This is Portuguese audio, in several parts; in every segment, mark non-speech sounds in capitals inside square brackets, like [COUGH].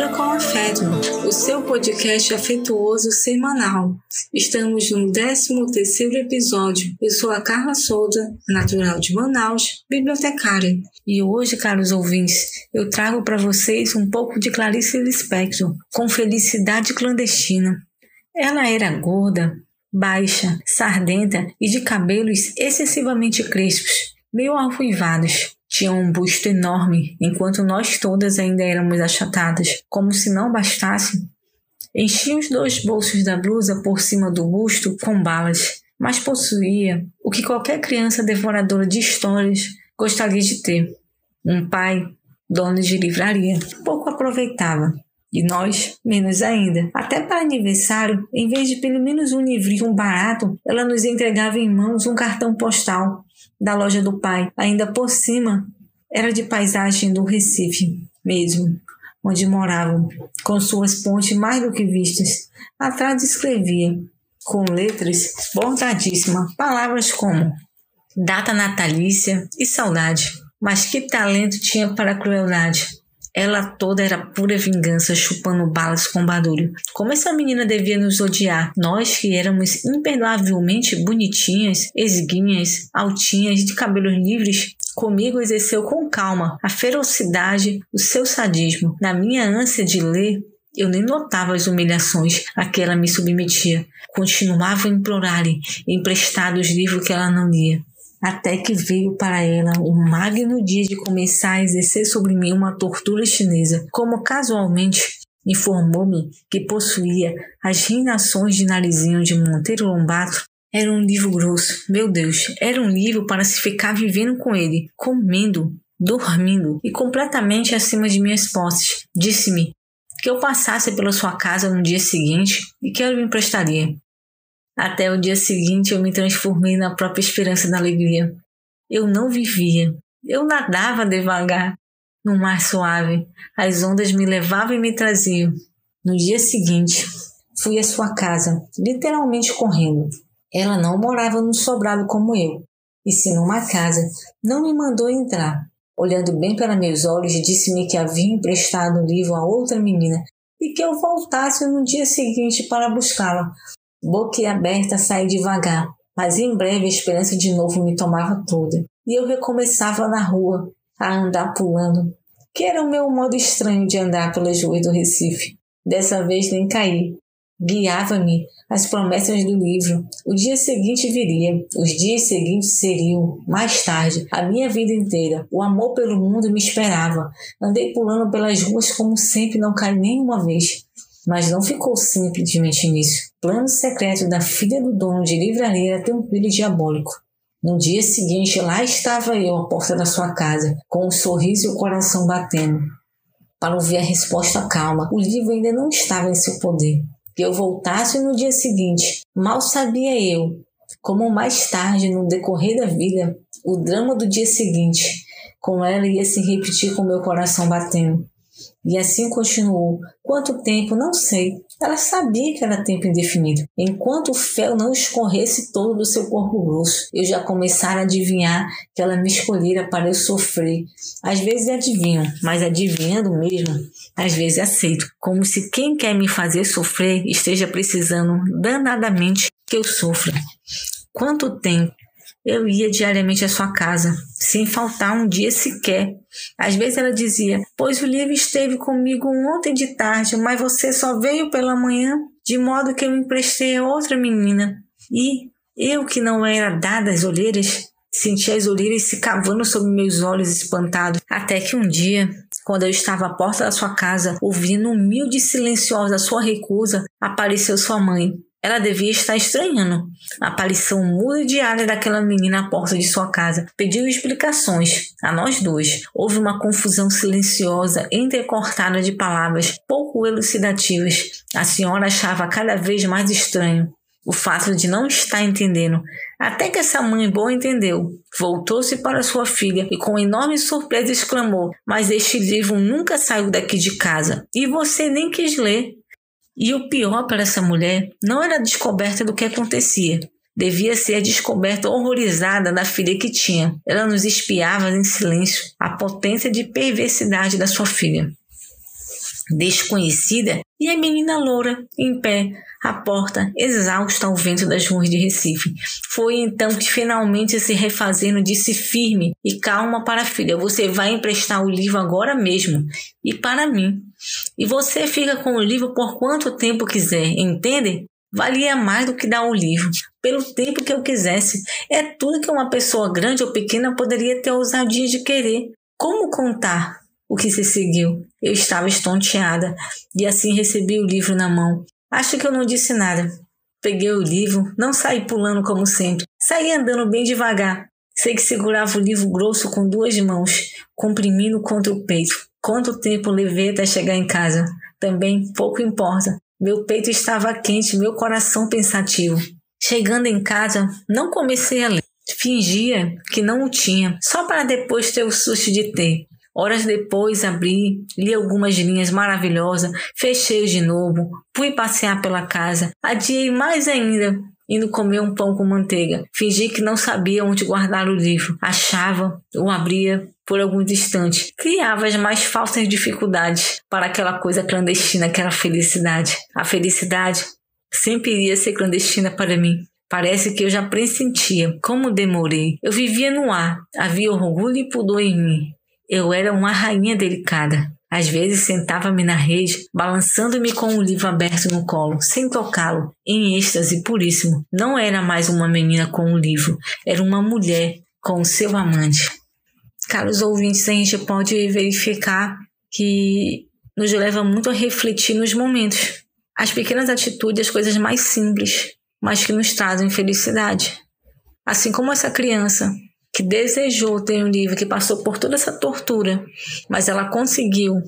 Leitura com Afeto, o seu podcast afetuoso semanal. Estamos no 13º episódio. Eu sou a Carla Souza, natural de Manaus, bibliotecária. E hoje, caros ouvintes, eu trago para vocês um pouco de Clarice Lispector, com Felicidade Clandestina. Ela era gorda, baixa, sardenta e de cabelos excessivamente crespos, meio arruivados. Tinha um busto enorme, enquanto nós todas ainda éramos achatadas, como se não bastasse. Enchia os dois bolsos da blusa por cima do busto com balas, mas possuía o que qualquer criança devoradora de histórias gostaria de ter: um pai, dono de livraria. Pouco aproveitava. E nós, menos ainda. Até para aniversário, em vez de pelo menos um livrinho barato, ela nos entregava em mãos um cartão postal da loja do pai. Ainda por cima, era de paisagem do Recife mesmo, onde moravam, com suas pontes mais do que vistas. Atrás escrevia, com letras bordadíssimas, palavras como data natalícia e saudade. Mas que talento tinha para a crueldade! Ela toda era pura vingança, chupando balas com barulho. Como essa menina devia nos odiar? Nós que éramos imperdoavelmente bonitinhas, esguinhas, altinhas, de cabelos livres, comigo exerceu com calma a ferocidade, o seu sadismo. Na minha ânsia de ler, eu nem notava as humilhações a que ela me submetia. Continuava a implorar-lhe emprestar os livros que ela não lia até que veio para ela o magno dia de começar a exercer sobre mim uma tortura chinesa, como casualmente informou-me que possuía as reinações de narizinho de Monteiro Lobato. Era um livro grosso, meu Deus, era um livro para se ficar vivendo com ele, comendo, dormindo e completamente acima de minhas posses. Disse-me que eu passasse pela sua casa no dia seguinte e que ela me emprestaria. Até o dia seguinte eu me transformei na própria esperança da alegria. Eu não vivia. Eu nadava devagar no mar suave. As ondas me levavam e me traziam. No dia seguinte, fui à sua casa, literalmente correndo. Ela não morava num sobrado como eu, e sim numa casa. Não me mandou entrar. Olhando bem para meus olhos, disse-me que havia emprestado o livro a outra menina e que eu voltasse no dia seguinte para buscá-la, Boquiaberta saí devagar, mas em breve a esperança de novo me tomava toda, e eu recomeçava na rua, a andar pulando, que era o meu modo estranho de andar pelas ruas do Recife. Dessa vez nem caí. Guiava-me as promessas do livro. O dia seguinte viria, os dias seguintes seriam, mais tarde, a minha vida inteira. O amor pelo mundo me esperava. Andei pulando pelas ruas como sempre, não caí nenhuma vez. Mas não ficou simplesmente nisso. Plano secreto da filha do dono de livraria era um filho diabólico. No dia seguinte, lá estava eu à porta da sua casa, com um sorriso e o coração batendo. Para ouvir a resposta calma, o livro ainda não estava em seu poder. Que eu voltasse no dia seguinte, mal sabia eu, como mais tarde, no decorrer da vida, o drama do dia seguinte, com ela ia se repetir com meu coração batendo. E assim continuou. Quanto tempo? Não sei. Ela sabia que era tempo indefinido. Enquanto o fel não escorresse todo do seu corpo grosso, eu já começara a adivinhar que ela me escolhera para eu sofrer. Às vezes adivinho, mas adivinhando mesmo, às vezes aceito. Como se quem quer me fazer sofrer esteja precisando danadamente que eu sofra. Quanto tempo? Eu ia diariamente à sua casa, sem faltar um dia sequer. Às vezes ela dizia: Pois o livro esteve comigo ontem de tarde, mas você só veio pela manhã, de modo que eu emprestei a outra menina. E eu, que não era dada às olheiras, sentia as olheiras se cavando sobre meus olhos espantados, até que um dia, quando eu estava à porta da sua casa, ouvindo humilde e silenciosa a sua recusa, apareceu sua mãe. Ela devia estar estranhando a aparição muda e diária daquela menina à porta de sua casa. Pediu explicações a nós dois. Houve uma confusão silenciosa, entrecortada de palavras pouco elucidativas. A senhora achava cada vez mais estranho o fato de não estar entendendo. Até que essa mãe boa entendeu. Voltou-se para sua filha e com enorme surpresa exclamou: Mas este livro nunca saiu daqui de casa e você nem quis ler. E o pior para essa mulher não era a descoberta do que acontecia. Devia ser a descoberta horrorizada da filha que tinha. Ela nos espiava em silêncio a potência de perversidade da sua filha. Desconhecida e a menina loura, em pé, à porta, exausta ao vento das ruas de Recife. Foi então que finalmente se refazendo disse firme e calma para a filha: Você vai emprestar o livro agora mesmo e para mim. E você fica com o livro por quanto tempo quiser, entende? Valia mais do que dar o livro, pelo tempo que eu quisesse. É tudo que uma pessoa grande ou pequena poderia ter ousadia de querer. Como contar? O que se seguiu. Eu estava estonteada e assim recebi o livro na mão. Acho que eu não disse nada. Peguei o livro, não saí pulando como sempre, saí andando bem devagar. Sei que segurava o livro grosso com duas mãos, comprimindo contra o peito. Quanto tempo levei até chegar em casa? Também pouco importa. Meu peito estava quente, meu coração pensativo. Chegando em casa, não comecei a ler. Fingia que não o tinha, só para depois ter o susto de ter. Horas depois abri, li algumas linhas maravilhosas, fechei de novo, fui passear pela casa, adiei mais ainda, indo comer um pão com manteiga. Fingi que não sabia onde guardar o livro. Achava, o abria por alguns instantes. Criava as mais falsas dificuldades para aquela coisa clandestina que era felicidade. A felicidade sempre iria ser clandestina para mim. Parece que eu já pressentia como demorei. Eu vivia no ar, havia orgulho e pudor em mim. Eu era uma rainha delicada. Às vezes sentava-me na rede, balançando-me com o livro aberto no colo, sem tocá-lo, em êxtase puríssimo. Não era mais uma menina com o livro, era uma mulher com o seu amante. Caros ouvintes, a gente pode verificar que nos leva muito a refletir nos momentos. As pequenas atitudes, as coisas mais simples, mas que nos trazem felicidade. Assim como essa criança que desejou ter um livro, que passou por toda essa tortura, mas ela conseguiu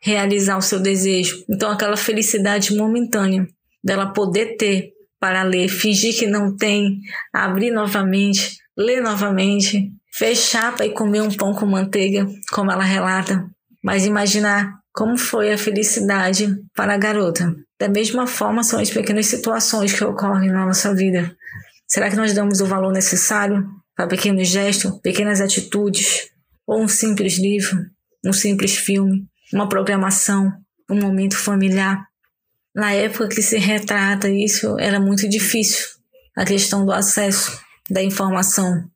realizar o seu desejo. Então, aquela felicidade momentânea dela poder ter para ler, fingir que não tem, abrir novamente, ler novamente, fechar para ir comer um pão com manteiga, como ela relata, mas imaginar como foi a felicidade para a garota. Da mesma forma, são as pequenas situações que ocorrem na nossa vida. Será que nós damos o valor necessário para pequenos gestos, pequenas atitudes, ou um simples livro, um simples filme, uma programação, um momento familiar. Na época que se retrata isso, era muito difícil a questão do acesso da informação.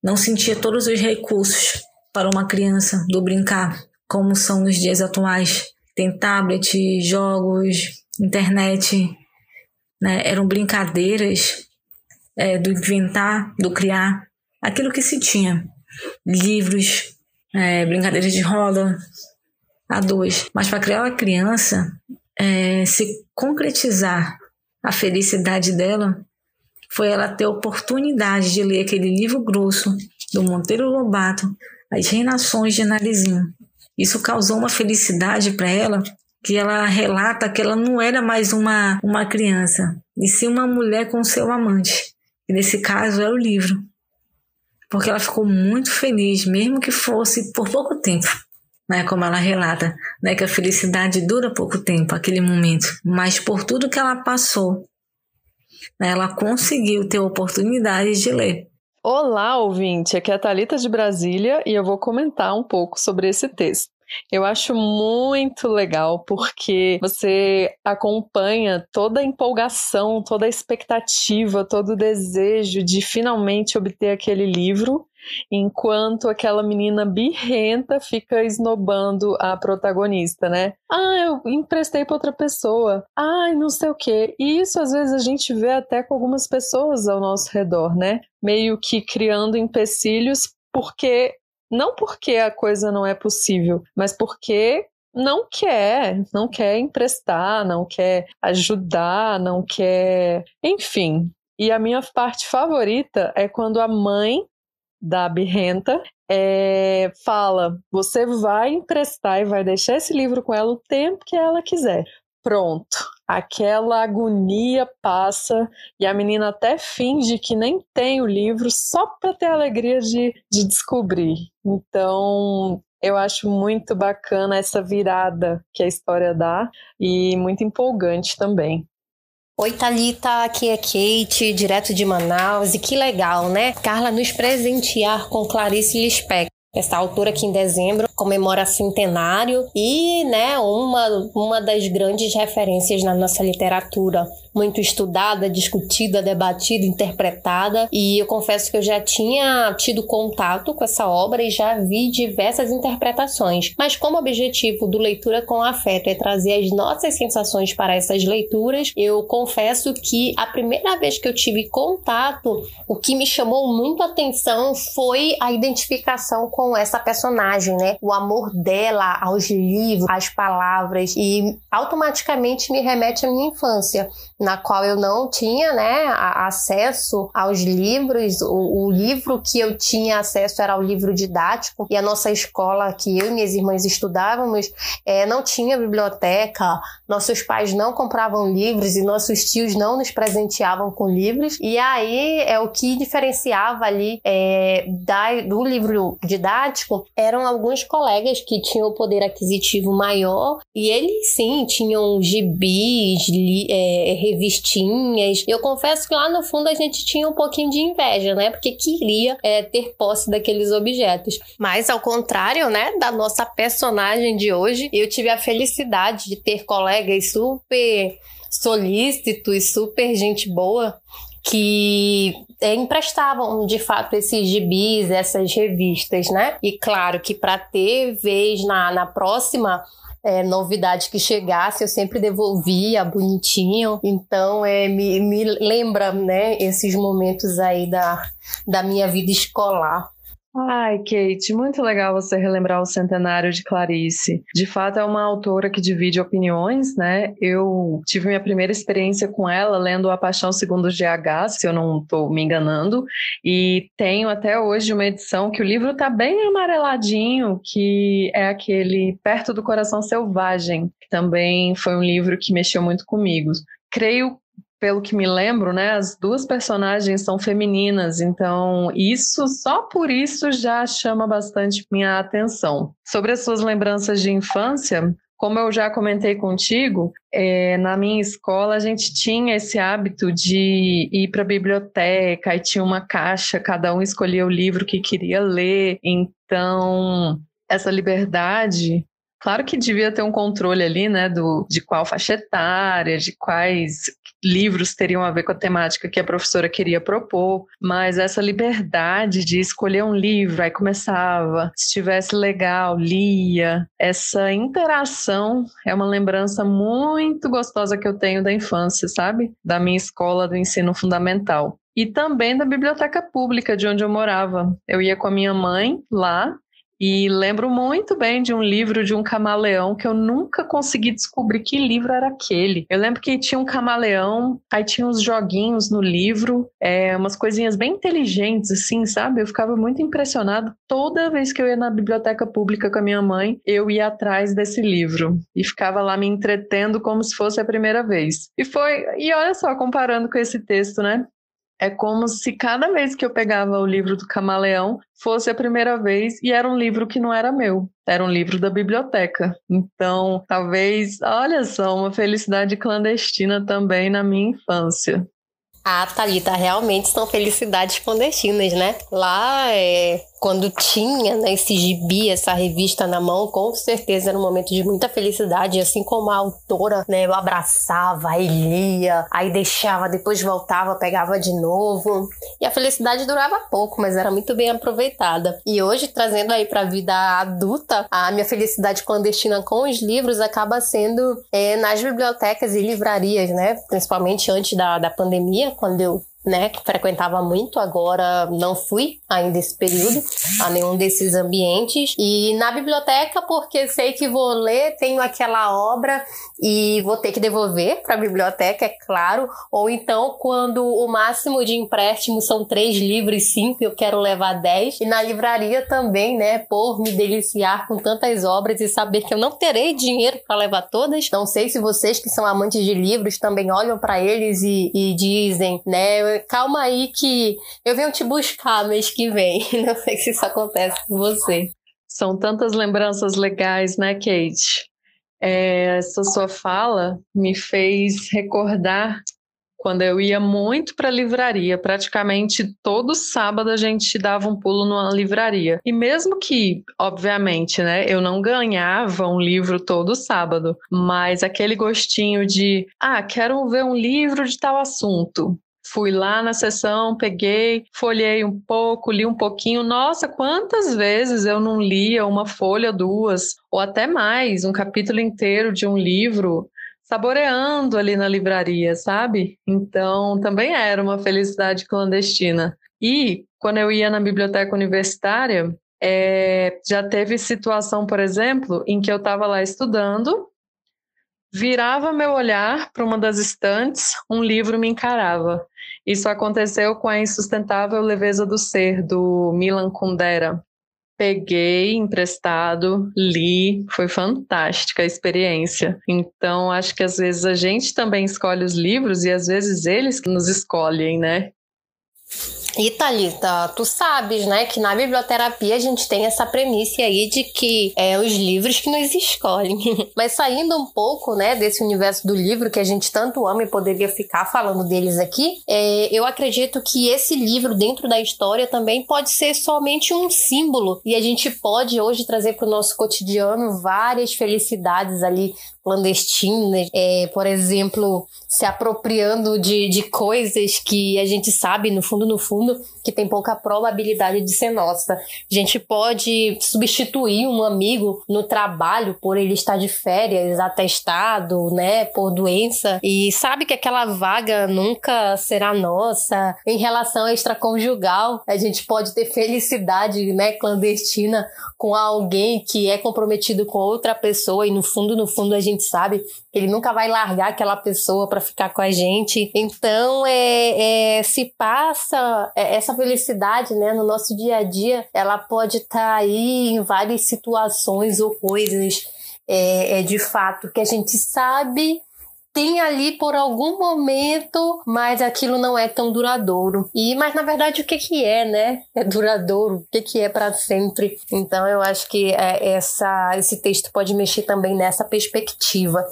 Não sentia todos os recursos para uma criança do brincar, como são nos dias atuais. Tem tablet, jogos, internet, né? eram brincadeiras é, do inventar, do criar aquilo que se tinha. Livros, é, brincadeiras de roda, a dois. Mas para criar uma criança, é, se concretizar a felicidade dela, foi ela ter a oportunidade de ler aquele livro grosso do Monteiro Lobato, As Reinações de Narizinho. Isso causou uma felicidade para ela que ela relata que ela não era mais uma, uma criança, e sim uma mulher com seu amante. E nesse caso é o livro porque ela ficou muito feliz, mesmo que fosse por pouco tempo. Né, como ela relata, né, que a felicidade dura pouco tempo, aquele momento, mas por tudo que ela passou, né, ela conseguiu ter oportunidade de ler. Olá, ouvinte! Aqui é a Thalita de Brasília e eu vou comentar um pouco sobre esse texto. Eu acho muito legal porque você acompanha toda a empolgação, toda a expectativa, todo o desejo de finalmente obter aquele livro, enquanto aquela menina birrenta fica esnobando a protagonista, né? Ah, eu emprestei para outra pessoa. Ai, não sei o quê. E isso às vezes a gente vê até com algumas pessoas ao nosso redor, né? Meio que criando empecilhos porque não porque a coisa não é possível, mas porque não quer, não quer emprestar, não quer ajudar, não quer. Enfim. E a minha parte favorita é quando a mãe da birrenta é, fala: você vai emprestar e vai deixar esse livro com ela o tempo que ela quiser. Pronto aquela agonia passa e a menina até finge que nem tem o livro só para ter a alegria de, de descobrir. Então, eu acho muito bacana essa virada que a história dá e muito empolgante também. Oi, Thalita, aqui é Kate, direto de Manaus, e que legal, né? Carla nos presentear com Clarice Lispector, essa autora que em dezembro comemora centenário e, né, uma, uma das grandes referências na nossa literatura muito estudada, discutida, debatida, interpretada. E eu confesso que eu já tinha tido contato com essa obra e já vi diversas interpretações. Mas como objetivo do Leitura com Afeto é trazer as nossas sensações para essas leituras, eu confesso que a primeira vez que eu tive contato, o que me chamou muito a atenção foi a identificação com essa personagem, né? O amor dela aos livros, às palavras e automaticamente me remete à minha infância na qual eu não tinha né, acesso aos livros. O, o, livro que eu tinha acesso era o livro didático, e a nossa escola, que eu e minhas irmãs estudávamos, é, não tinha biblioteca, nossos pais não compravam livros e nossos tios não nos presenteavam com livros. E aí é o que diferenciava ali é, da, do livro didático eram alguns colegas que tinham poder aquisitivo maior e eles sim tinham gibis, li, é, revistinhas. Eu confesso que lá no fundo a gente tinha um pouquinho de inveja, né? Porque queria é, ter posse daqueles objetos. Mas ao contrário, né, da nossa personagem de hoje, eu tive a felicidade de ter colegas super solícitos, super gente boa, que é, emprestavam de fato esses gibis, essas revistas, né? E claro que para ter vez na, na próxima é, novidade que chegasse, eu sempre devolvia bonitinho. Então, é, me, me lembra, né, esses momentos aí da, da minha vida escolar. Ai, Kate, muito legal você relembrar o centenário de Clarice. De fato, é uma autora que divide opiniões, né? Eu tive minha primeira experiência com ela lendo A Paixão Segundo GH, se eu não estou me enganando, e tenho até hoje uma edição que o livro está bem amareladinho, que é aquele Perto do Coração Selvagem, que também foi um livro que mexeu muito comigo. Creio pelo que me lembro, né, as duas personagens são femininas, então isso, só por isso já chama bastante minha atenção. Sobre as suas lembranças de infância, como eu já comentei contigo, é, na minha escola a gente tinha esse hábito de ir para a biblioteca e tinha uma caixa, cada um escolhia o livro que queria ler. Então, essa liberdade Claro que devia ter um controle ali, né, do, de qual faixa etária, de quais livros teriam a ver com a temática que a professora queria propor, mas essa liberdade de escolher um livro, aí começava, se estivesse legal, lia. Essa interação é uma lembrança muito gostosa que eu tenho da infância, sabe? Da minha escola do ensino fundamental e também da biblioteca pública de onde eu morava. Eu ia com a minha mãe lá e lembro muito bem de um livro de um camaleão que eu nunca consegui descobrir que livro era aquele. Eu lembro que tinha um camaleão, aí tinha uns joguinhos no livro, é, umas coisinhas bem inteligentes, assim, sabe? Eu ficava muito impressionado. Toda vez que eu ia na biblioteca pública com a minha mãe, eu ia atrás desse livro e ficava lá me entretendo como se fosse a primeira vez. E foi, e olha só, comparando com esse texto, né? É como se cada vez que eu pegava o livro do Camaleão fosse a primeira vez e era um livro que não era meu, era um livro da biblioteca. Então, talvez, olha só, uma felicidade clandestina também na minha infância. Ah, Thalita, realmente são felicidades clandestinas, né? Lá é, quando tinha né, esse gibi, essa revista na mão, com certeza era um momento de muita felicidade, assim como a autora, né, eu abraçava, aí lia, aí deixava, depois voltava, pegava de novo. E a felicidade durava pouco, mas era muito bem aproveitada. E hoje, trazendo aí para a vida adulta, a minha felicidade clandestina com os livros acaba sendo é, nas bibliotecas e livrarias, né? Principalmente antes da, da pandemia, quando eu né, que frequentava muito, agora não fui ainda esse período a nenhum desses ambientes. E na biblioteca, porque sei que vou ler, tenho aquela obra e vou ter que devolver para a biblioteca, é claro. Ou então, quando o máximo de empréstimo são três livros, cinco, eu quero levar dez. E na livraria também, né, por me deliciar com tantas obras e saber que eu não terei dinheiro para levar todas. Não sei se vocês que são amantes de livros também olham para eles e, e dizem, né, calma aí que eu venho te buscar mês que vem. [LAUGHS] Não sei se isso acontece com você. São tantas lembranças legais, né, Kate? É, essa sua fala me fez recordar quando eu ia muito para a livraria, praticamente todo sábado a gente dava um pulo numa livraria. E mesmo que, obviamente, né, eu não ganhava um livro todo sábado, mas aquele gostinho de, ah, quero ver um livro de tal assunto. Fui lá na sessão, peguei, folhei um pouco, li um pouquinho. Nossa, quantas vezes eu não lia uma folha, duas, ou até mais, um capítulo inteiro de um livro saboreando ali na livraria, sabe? Então, também era uma felicidade clandestina. E quando eu ia na biblioteca universitária, é, já teve situação, por exemplo, em que eu estava lá estudando, virava meu olhar para uma das estantes, um livro me encarava. Isso aconteceu com a Insustentável Leveza do Ser, do Milan Kundera peguei emprestado, li, foi fantástica a experiência. Então, acho que às vezes a gente também escolhe os livros e às vezes eles que nos escolhem, né? E Thalita, tu sabes, né, que na biblioterapia a gente tem essa premissa aí de que é os livros que nos escolhem. [LAUGHS] Mas saindo um pouco, né, desse universo do livro que a gente tanto ama e poderia ficar falando deles aqui, é, eu acredito que esse livro dentro da história também pode ser somente um símbolo e a gente pode hoje trazer para o nosso cotidiano várias felicidades ali clandestinas, é, por exemplo, se apropriando de, de coisas que a gente sabe, no fundo, no fundo, que tem pouca probabilidade de ser nossa. A gente pode substituir um amigo no trabalho por ele estar de férias, atestado, né, por doença, e sabe que aquela vaga nunca será nossa. Em relação extraconjugal, a gente pode ter felicidade, né, clandestina com alguém que é comprometido com outra pessoa e no fundo, no fundo, a gente sabe ele nunca vai largar aquela pessoa para ficar com a gente. Então, é, é se passa é, essa felicidade, né, no nosso dia a dia, ela pode estar tá aí em várias situações ou coisas, é, é de fato que a gente sabe tem ali por algum momento, mas aquilo não é tão duradouro. E mas na verdade o que que é, né? É duradouro. O que que é para sempre? Então eu acho que é, essa esse texto pode mexer também nessa perspectiva.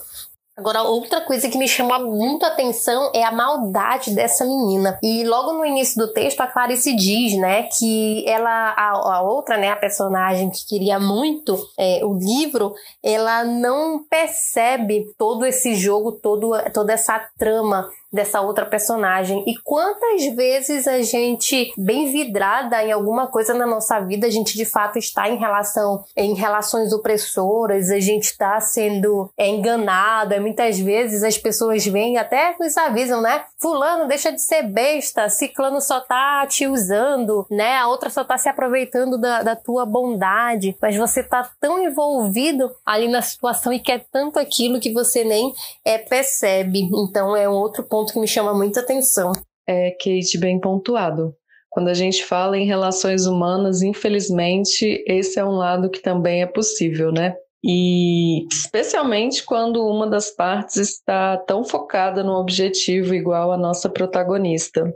Agora, outra coisa que me chamou muito a atenção é a maldade dessa menina. E logo no início do texto, a Clarice diz, né, que ela, a, a outra, né, a personagem que queria muito é, o livro, ela não percebe todo esse jogo, todo, toda essa trama dessa outra personagem. E quantas vezes a gente, bem vidrada em alguma coisa na nossa vida, a gente de fato está em relação, em relações opressoras, a gente está sendo é, enganado. Muitas vezes as pessoas vêm até nos avisam, né? Fulano, deixa de ser besta, ciclano só tá te usando, né? A outra só tá se aproveitando da, da tua bondade, mas você tá tão envolvido ali na situação e quer tanto aquilo que você nem é, percebe. Então é um outro ponto ponto que me chama muita atenção. É, Kate, bem pontuado. Quando a gente fala em relações humanas, infelizmente, esse é um lado que também é possível, né? E especialmente quando uma das partes está tão focada no objetivo igual a nossa protagonista.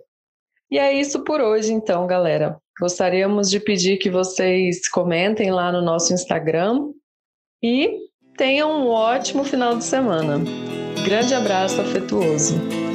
E é isso por hoje, então, galera. Gostaríamos de pedir que vocês comentem lá no nosso Instagram e tenham um ótimo final de semana. Grande abraço afetuoso.